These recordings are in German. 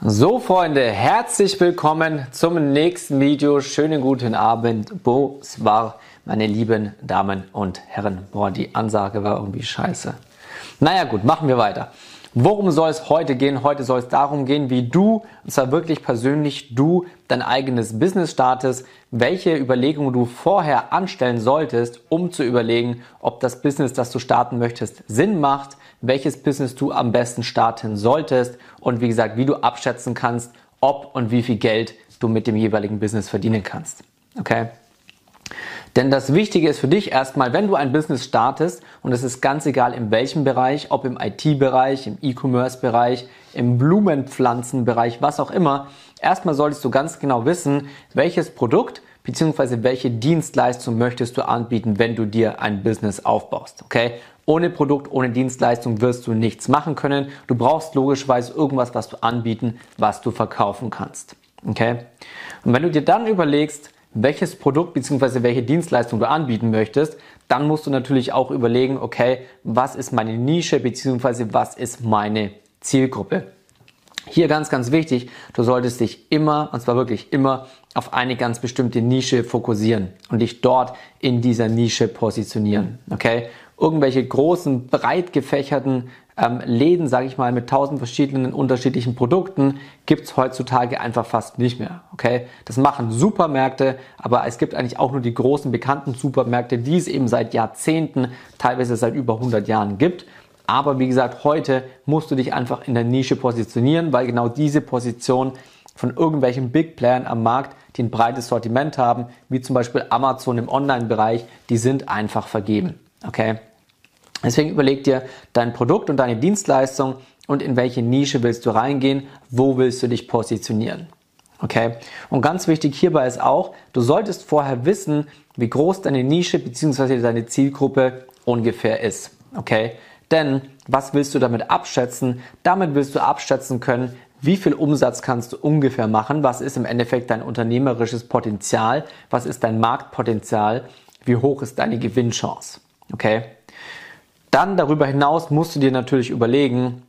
So Freunde, herzlich willkommen zum nächsten Video. Schönen guten Abend. Bonsoir, meine lieben Damen und Herren. Boah, die Ansage war irgendwie scheiße. Naja gut, machen wir weiter. Worum soll es heute gehen? Heute soll es darum gehen, wie du, und zwar wirklich persönlich du, dein eigenes Business startest, welche Überlegungen du vorher anstellen solltest, um zu überlegen, ob das Business, das du starten möchtest, Sinn macht, welches Business du am besten starten solltest und wie gesagt, wie du abschätzen kannst, ob und wie viel Geld du mit dem jeweiligen Business verdienen kannst. Okay? Denn das Wichtige ist für dich erstmal, wenn du ein Business startest, und es ist ganz egal in welchem Bereich, ob im IT-Bereich, im E-Commerce-Bereich, im Blumenpflanzenbereich, was auch immer, erstmal solltest du ganz genau wissen, welches Produkt bzw. welche Dienstleistung möchtest du anbieten, wenn du dir ein Business aufbaust. Okay? Ohne Produkt, ohne Dienstleistung wirst du nichts machen können. Du brauchst logischerweise irgendwas, was du anbieten, was du verkaufen kannst. Okay? Und wenn du dir dann überlegst, welches Produkt bzw. welche Dienstleistung du anbieten möchtest, dann musst du natürlich auch überlegen, okay, was ist meine Nische bzw. was ist meine Zielgruppe. Hier ganz, ganz wichtig, du solltest dich immer, und zwar wirklich immer, auf eine ganz bestimmte Nische fokussieren und dich dort in dieser Nische positionieren. Okay? Irgendwelche großen, breit gefächerten ähm, Läden, sage ich mal, mit tausend verschiedenen unterschiedlichen Produkten gibt's heutzutage einfach fast nicht mehr. Okay, das machen Supermärkte, aber es gibt eigentlich auch nur die großen bekannten Supermärkte, die es eben seit Jahrzehnten, teilweise seit über 100 Jahren gibt. Aber wie gesagt, heute musst du dich einfach in der Nische positionieren, weil genau diese Position von irgendwelchen Big Playern am Markt, die ein breites Sortiment haben, wie zum Beispiel Amazon im Online-Bereich, die sind einfach vergeben. Okay? Deswegen überleg dir dein Produkt und deine Dienstleistung und in welche Nische willst du reingehen, wo willst du dich positionieren. Okay? Und ganz wichtig hierbei ist auch, du solltest vorher wissen, wie groß deine Nische bzw. deine Zielgruppe ungefähr ist. Okay? Denn was willst du damit abschätzen? Damit willst du abschätzen können, wie viel Umsatz kannst du ungefähr machen? Was ist im Endeffekt dein unternehmerisches Potenzial? Was ist dein Marktpotenzial? Wie hoch ist deine Gewinnchance? Okay? Dann darüber hinaus musst du dir natürlich überlegen,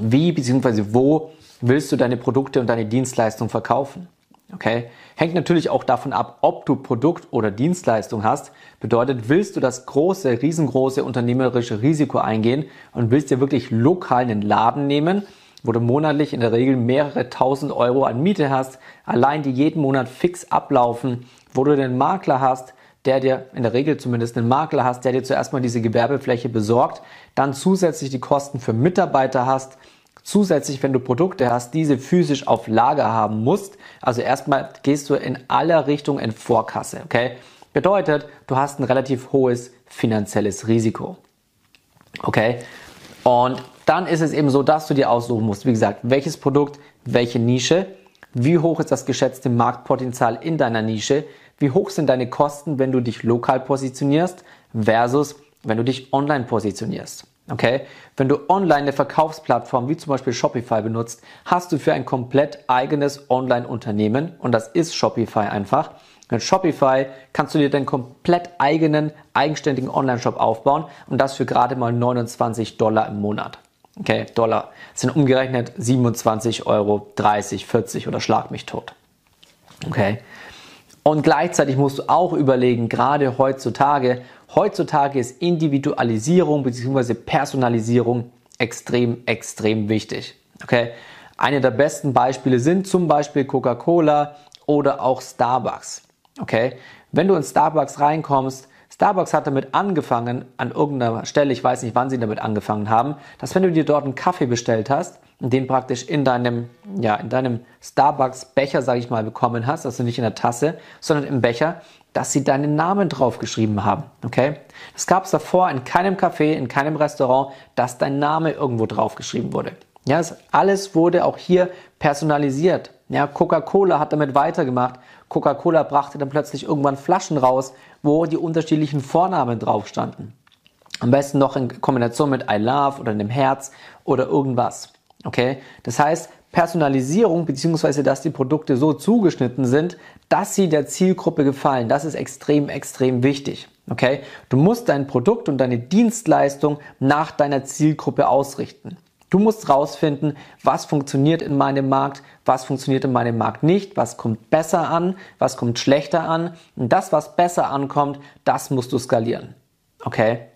wie bzw. wo willst du deine Produkte und deine Dienstleistung verkaufen. Okay? Hängt natürlich auch davon ab, ob du Produkt oder Dienstleistung hast. Bedeutet, willst du das große, riesengroße unternehmerische Risiko eingehen und willst dir wirklich lokal einen Laden nehmen, wo du monatlich in der Regel mehrere tausend Euro an Miete hast, allein die jeden Monat fix ablaufen, wo du den Makler hast, der dir in der Regel zumindest einen Makler hast, der dir zuerst mal diese Gewerbefläche besorgt, dann zusätzlich die Kosten für Mitarbeiter hast, zusätzlich, wenn du Produkte hast, diese physisch auf Lager haben musst. Also erstmal gehst du in aller Richtung in Vorkasse, okay? Bedeutet, du hast ein relativ hohes finanzielles Risiko. Okay? Und dann ist es eben so, dass du dir aussuchen musst, wie gesagt, welches Produkt, welche Nische, wie hoch ist das geschätzte Marktpotenzial in deiner Nische, wie hoch sind deine Kosten, wenn du dich lokal positionierst versus wenn du dich online positionierst. Okay? Wenn du online eine Verkaufsplattform wie zum Beispiel Shopify benutzt, hast du für ein komplett eigenes Online-Unternehmen und das ist Shopify einfach. Mit Shopify kannst du dir deinen komplett eigenen, eigenständigen Online-Shop aufbauen und das für gerade mal 29 Dollar im Monat. Okay, Dollar das sind umgerechnet 27 Euro, 30, 40 oder schlag mich tot. Okay, und gleichzeitig musst du auch überlegen, gerade heutzutage, heutzutage ist Individualisierung bzw. Personalisierung extrem, extrem wichtig. Okay? Eine der besten Beispiele sind zum Beispiel Coca-Cola oder auch Starbucks. Okay? Wenn du in Starbucks reinkommst, Starbucks hat damit angefangen, an irgendeiner Stelle, ich weiß nicht, wann sie damit angefangen haben, dass wenn du dir dort einen Kaffee bestellt hast, den praktisch in deinem, ja, in deinem Starbucks-Becher, sage ich mal, bekommen hast, also nicht in der Tasse, sondern im Becher, dass sie deinen Namen draufgeschrieben haben. Okay? Das gab es davor in keinem Café, in keinem Restaurant, dass dein Name irgendwo draufgeschrieben wurde. Ja, alles wurde auch hier personalisiert. Ja, Coca-Cola hat damit weitergemacht. Coca-Cola brachte dann plötzlich irgendwann Flaschen raus, wo die unterschiedlichen Vornamen drauf standen. Am besten noch in Kombination mit I love oder einem Herz oder irgendwas. Okay? Das heißt, Personalisierung beziehungsweise dass die Produkte so zugeschnitten sind, dass sie der Zielgruppe gefallen. Das ist extrem, extrem wichtig. Okay? Du musst dein Produkt und deine Dienstleistung nach deiner Zielgruppe ausrichten. Du musst rausfinden, was funktioniert in meinem Markt, was funktioniert in meinem Markt nicht, was kommt besser an, was kommt schlechter an. Und das, was besser ankommt, das musst du skalieren. Okay?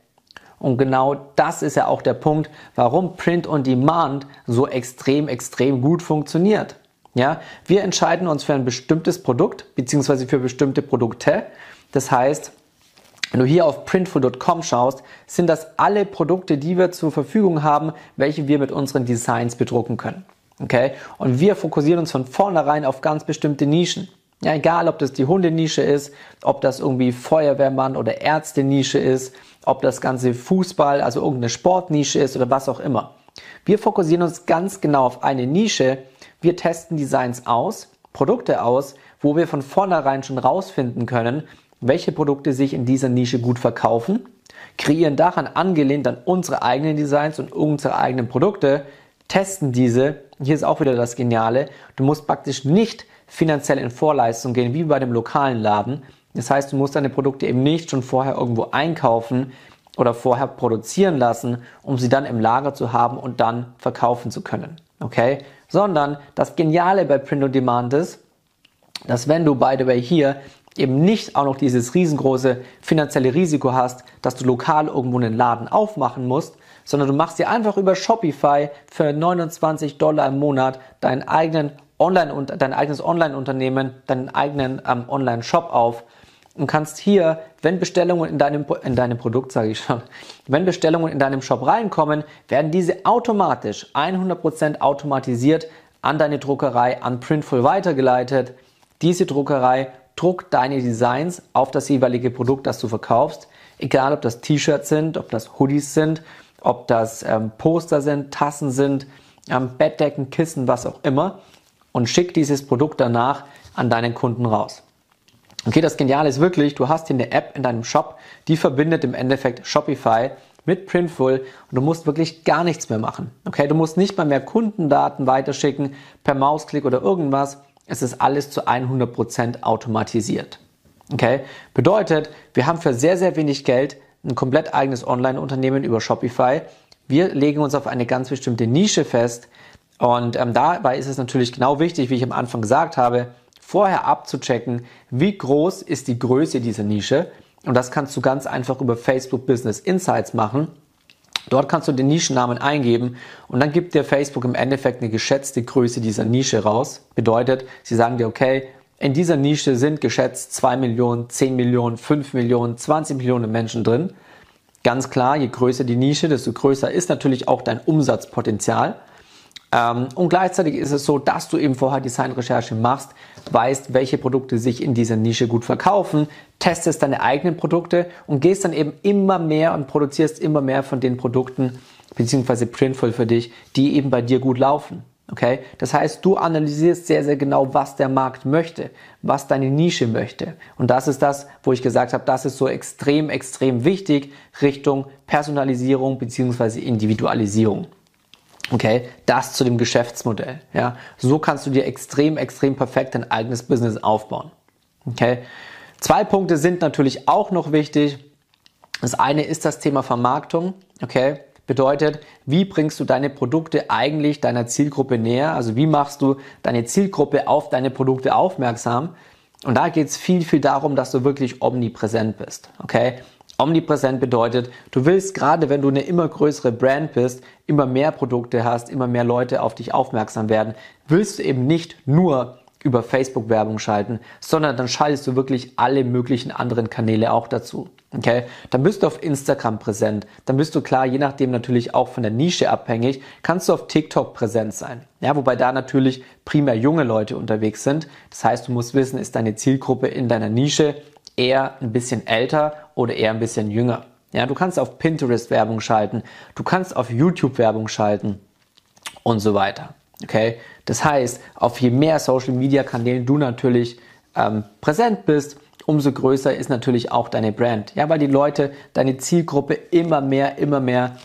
Und genau das ist ja auch der Punkt, warum Print on Demand so extrem, extrem gut funktioniert. Ja, wir entscheiden uns für ein bestimmtes Produkt beziehungsweise für bestimmte Produkte. Das heißt, wenn du hier auf printful.com schaust, sind das alle Produkte, die wir zur Verfügung haben, welche wir mit unseren Designs bedrucken können. Okay? Und wir fokussieren uns von vornherein auf ganz bestimmte Nischen. Ja, egal, ob das die Hundenische ist, ob das irgendwie Feuerwehrmann oder Ärzte-Nische ist, ob das ganze Fußball, also irgendeine Sportnische ist oder was auch immer. Wir fokussieren uns ganz genau auf eine Nische, wir testen Designs aus, Produkte aus, wo wir von vornherein schon rausfinden können, welche Produkte sich in dieser Nische gut verkaufen, kreieren daran angelehnt an unsere eigenen Designs und unsere eigenen Produkte, testen diese. Hier ist auch wieder das Geniale. Du musst praktisch nicht finanziell in Vorleistung gehen, wie bei dem lokalen Laden. Das heißt, du musst deine Produkte eben nicht schon vorher irgendwo einkaufen oder vorher produzieren lassen, um sie dann im Lager zu haben und dann verkaufen zu können. Okay? sondern das Geniale bei Print on Demand ist, dass wenn du, by the way, hier eben nicht auch noch dieses riesengroße finanzielle Risiko hast, dass du lokal irgendwo einen Laden aufmachen musst, sondern du machst dir einfach über Shopify für 29 Dollar im Monat deinen eigenen Online und dein eigenes Online-Unternehmen, deinen eigenen ähm, Online-Shop auf und kannst hier, wenn Bestellungen in deinem, in deinem Produkt, sage ich schon, wenn Bestellungen in deinem Shop reinkommen, werden diese automatisch, 100% automatisiert an deine Druckerei, an Printful weitergeleitet. Diese Druckerei druckt deine Designs auf das jeweilige Produkt, das du verkaufst. Egal, ob das T-Shirts sind, ob das Hoodies sind, ob das ähm, Poster sind, Tassen sind, ähm, Bettdecken, Kissen, was auch immer. Und schickt dieses Produkt danach an deinen Kunden raus. Okay, das Geniale ist wirklich, du hast hier eine App in deinem Shop, die verbindet im Endeffekt Shopify mit Printful und du musst wirklich gar nichts mehr machen. Okay, du musst nicht mal mehr Kundendaten weiterschicken per Mausklick oder irgendwas. Es ist alles zu 100% automatisiert. Okay, bedeutet, wir haben für sehr, sehr wenig Geld ein komplett eigenes Online-Unternehmen über Shopify. Wir legen uns auf eine ganz bestimmte Nische fest und ähm, dabei ist es natürlich genau wichtig, wie ich am Anfang gesagt habe, vorher abzuchecken, wie groß ist die Größe dieser Nische. Und das kannst du ganz einfach über Facebook Business Insights machen. Dort kannst du den Nischennamen eingeben und dann gibt dir Facebook im Endeffekt eine geschätzte Größe dieser Nische raus. Bedeutet, sie sagen dir, okay, in dieser Nische sind geschätzt 2 Millionen, 10 Millionen, 5 Millionen, 20 Millionen Menschen drin. Ganz klar, je größer die Nische, desto größer ist natürlich auch dein Umsatzpotenzial. Ähm, und gleichzeitig ist es so, dass du eben vorher Designrecherche machst, weißt, welche Produkte sich in dieser Nische gut verkaufen, testest deine eigenen Produkte und gehst dann eben immer mehr und produzierst immer mehr von den Produkten beziehungsweise Printful für dich, die eben bei dir gut laufen. Okay? Das heißt, du analysierst sehr, sehr genau, was der Markt möchte, was deine Nische möchte. Und das ist das, wo ich gesagt habe, das ist so extrem, extrem wichtig Richtung Personalisierung beziehungsweise Individualisierung. Okay, das zu dem Geschäftsmodell. Ja, so kannst du dir extrem, extrem perfekt dein eigenes Business aufbauen. Okay, zwei Punkte sind natürlich auch noch wichtig. Das eine ist das Thema Vermarktung. Okay, bedeutet, wie bringst du deine Produkte eigentlich deiner Zielgruppe näher? Also wie machst du deine Zielgruppe auf deine Produkte aufmerksam? Und da geht es viel, viel darum, dass du wirklich omnipräsent bist. Okay, Omnipräsent bedeutet, du willst gerade, wenn du eine immer größere Brand bist, immer mehr Produkte hast, immer mehr Leute auf dich aufmerksam werden, willst du eben nicht nur über Facebook Werbung schalten, sondern dann schaltest du wirklich alle möglichen anderen Kanäle auch dazu. Okay? Dann bist du auf Instagram präsent. Dann bist du klar, je nachdem natürlich auch von der Nische abhängig, kannst du auf TikTok präsent sein. Ja, wobei da natürlich primär junge Leute unterwegs sind. Das heißt, du musst wissen, ist deine Zielgruppe in deiner Nische eher ein bisschen älter oder eher ein bisschen jünger. Ja, du kannst auf Pinterest Werbung schalten, du kannst auf YouTube Werbung schalten und so weiter. Okay, das heißt, auf je mehr Social Media Kanälen du natürlich ähm, präsent bist, umso größer ist natürlich auch deine Brand. Ja, weil die Leute, deine Zielgruppe immer mehr, immer mehr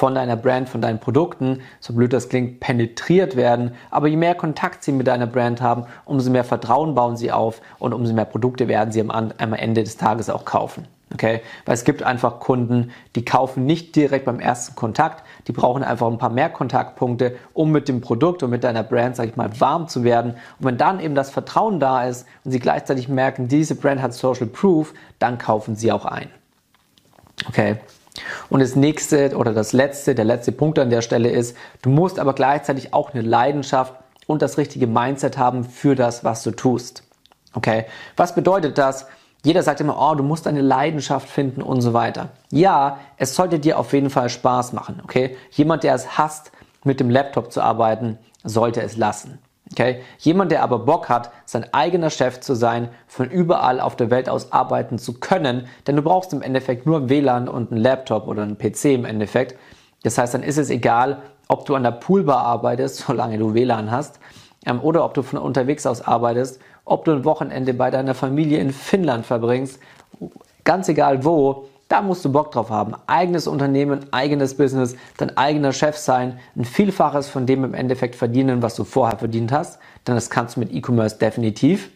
von deiner Brand, von deinen Produkten, so blöd das klingt, penetriert werden. Aber je mehr Kontakt sie mit deiner Brand haben, umso mehr Vertrauen bauen sie auf und umso mehr Produkte werden sie am, Ende des Tages auch kaufen. Okay? Weil es gibt einfach Kunden, die kaufen nicht direkt beim ersten Kontakt, die brauchen einfach ein paar mehr Kontaktpunkte, um mit dem Produkt und mit deiner Brand, sag ich mal, warm zu werden. Und wenn dann eben das Vertrauen da ist und sie gleichzeitig merken, diese Brand hat Social Proof, dann kaufen sie auch ein. Okay? Und das nächste oder das letzte, der letzte Punkt an der Stelle ist, du musst aber gleichzeitig auch eine Leidenschaft und das richtige Mindset haben für das, was du tust. Okay? Was bedeutet das? Jeder sagt immer, oh, du musst eine Leidenschaft finden und so weiter. Ja, es sollte dir auf jeden Fall Spaß machen, okay? Jemand, der es hasst, mit dem Laptop zu arbeiten, sollte es lassen. Okay? Jemand, der aber Bock hat, sein eigener Chef zu sein, von überall auf der Welt aus arbeiten zu können, denn du brauchst im Endeffekt nur WLAN und einen Laptop oder einen PC im Endeffekt. Das heißt, dann ist es egal, ob du an der Poolbar arbeitest, solange du WLAN hast, ähm, oder ob du von unterwegs aus arbeitest, ob du ein Wochenende bei deiner Familie in Finnland verbringst, ganz egal wo, da musst du Bock drauf haben. Eigenes Unternehmen, eigenes Business, dein eigener Chef sein, ein Vielfaches von dem im Endeffekt verdienen, was du vorher verdient hast. Denn das kannst du mit E-Commerce definitiv.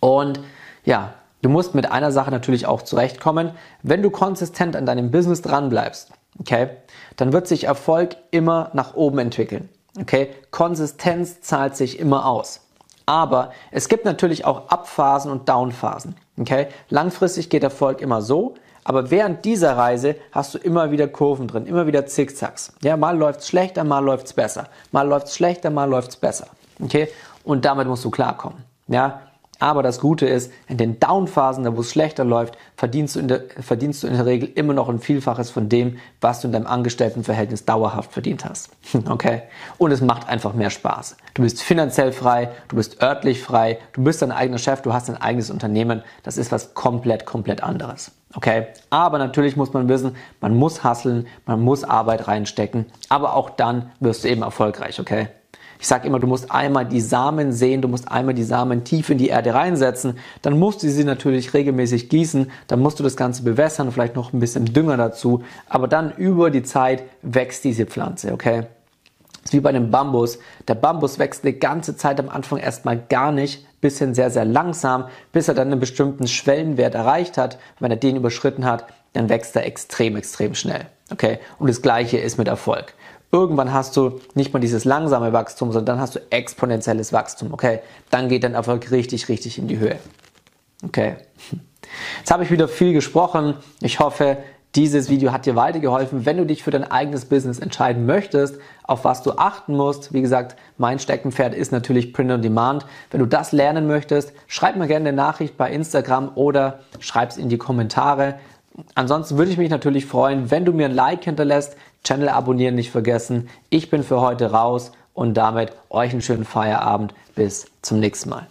Und ja, du musst mit einer Sache natürlich auch zurechtkommen. Wenn du konsistent an deinem Business dranbleibst, okay, dann wird sich Erfolg immer nach oben entwickeln. Okay, Konsistenz zahlt sich immer aus. Aber es gibt natürlich auch Abphasen und Downphasen. Okay, langfristig geht Erfolg immer so. Aber während dieser Reise hast du immer wieder Kurven drin, immer wieder Zickzacks. Ja, mal läuft's schlechter, mal läuft's besser. Mal läuft's schlechter, mal läuft's besser. Okay? Und damit musst du klarkommen. Ja? Aber das Gute ist, in den Downphasen, wo es schlechter läuft, verdienst du, in der, verdienst du in der Regel immer noch ein Vielfaches von dem, was du in deinem Angestelltenverhältnis dauerhaft verdient hast. Okay? Und es macht einfach mehr Spaß. Du bist finanziell frei, du bist örtlich frei, du bist dein eigener Chef, du hast dein eigenes Unternehmen. Das ist was komplett, komplett anderes. Okay? Aber natürlich muss man wissen, man muss hasseln, man muss Arbeit reinstecken, aber auch dann wirst du eben erfolgreich, okay? Ich sage immer, du musst einmal die Samen sehen, du musst einmal die Samen tief in die Erde reinsetzen, dann musst du sie natürlich regelmäßig gießen, dann musst du das Ganze bewässern, vielleicht noch ein bisschen Dünger dazu, aber dann über die Zeit wächst diese Pflanze, okay? Das ist wie bei einem Bambus. Der Bambus wächst eine ganze Zeit am Anfang erstmal gar nicht, bisschen sehr, sehr langsam, bis er dann einen bestimmten Schwellenwert erreicht hat. Wenn er den überschritten hat, dann wächst er extrem, extrem schnell. Okay? Und das gleiche ist mit Erfolg. Irgendwann hast du nicht mal dieses langsame Wachstum, sondern dann hast du exponentielles Wachstum. Okay? Dann geht dein Erfolg richtig, richtig in die Höhe. Okay? Jetzt habe ich wieder viel gesprochen. Ich hoffe, dieses Video hat dir weitergeholfen. Wenn du dich für dein eigenes Business entscheiden möchtest, auf was du achten musst, wie gesagt, mein Steckenpferd ist natürlich Print on Demand. Wenn du das lernen möchtest, schreib mir gerne eine Nachricht bei Instagram oder schreib es in die Kommentare. Ansonsten würde ich mich natürlich freuen, wenn du mir ein Like hinterlässt, Channel abonnieren nicht vergessen. Ich bin für heute raus und damit euch einen schönen Feierabend. Bis zum nächsten Mal.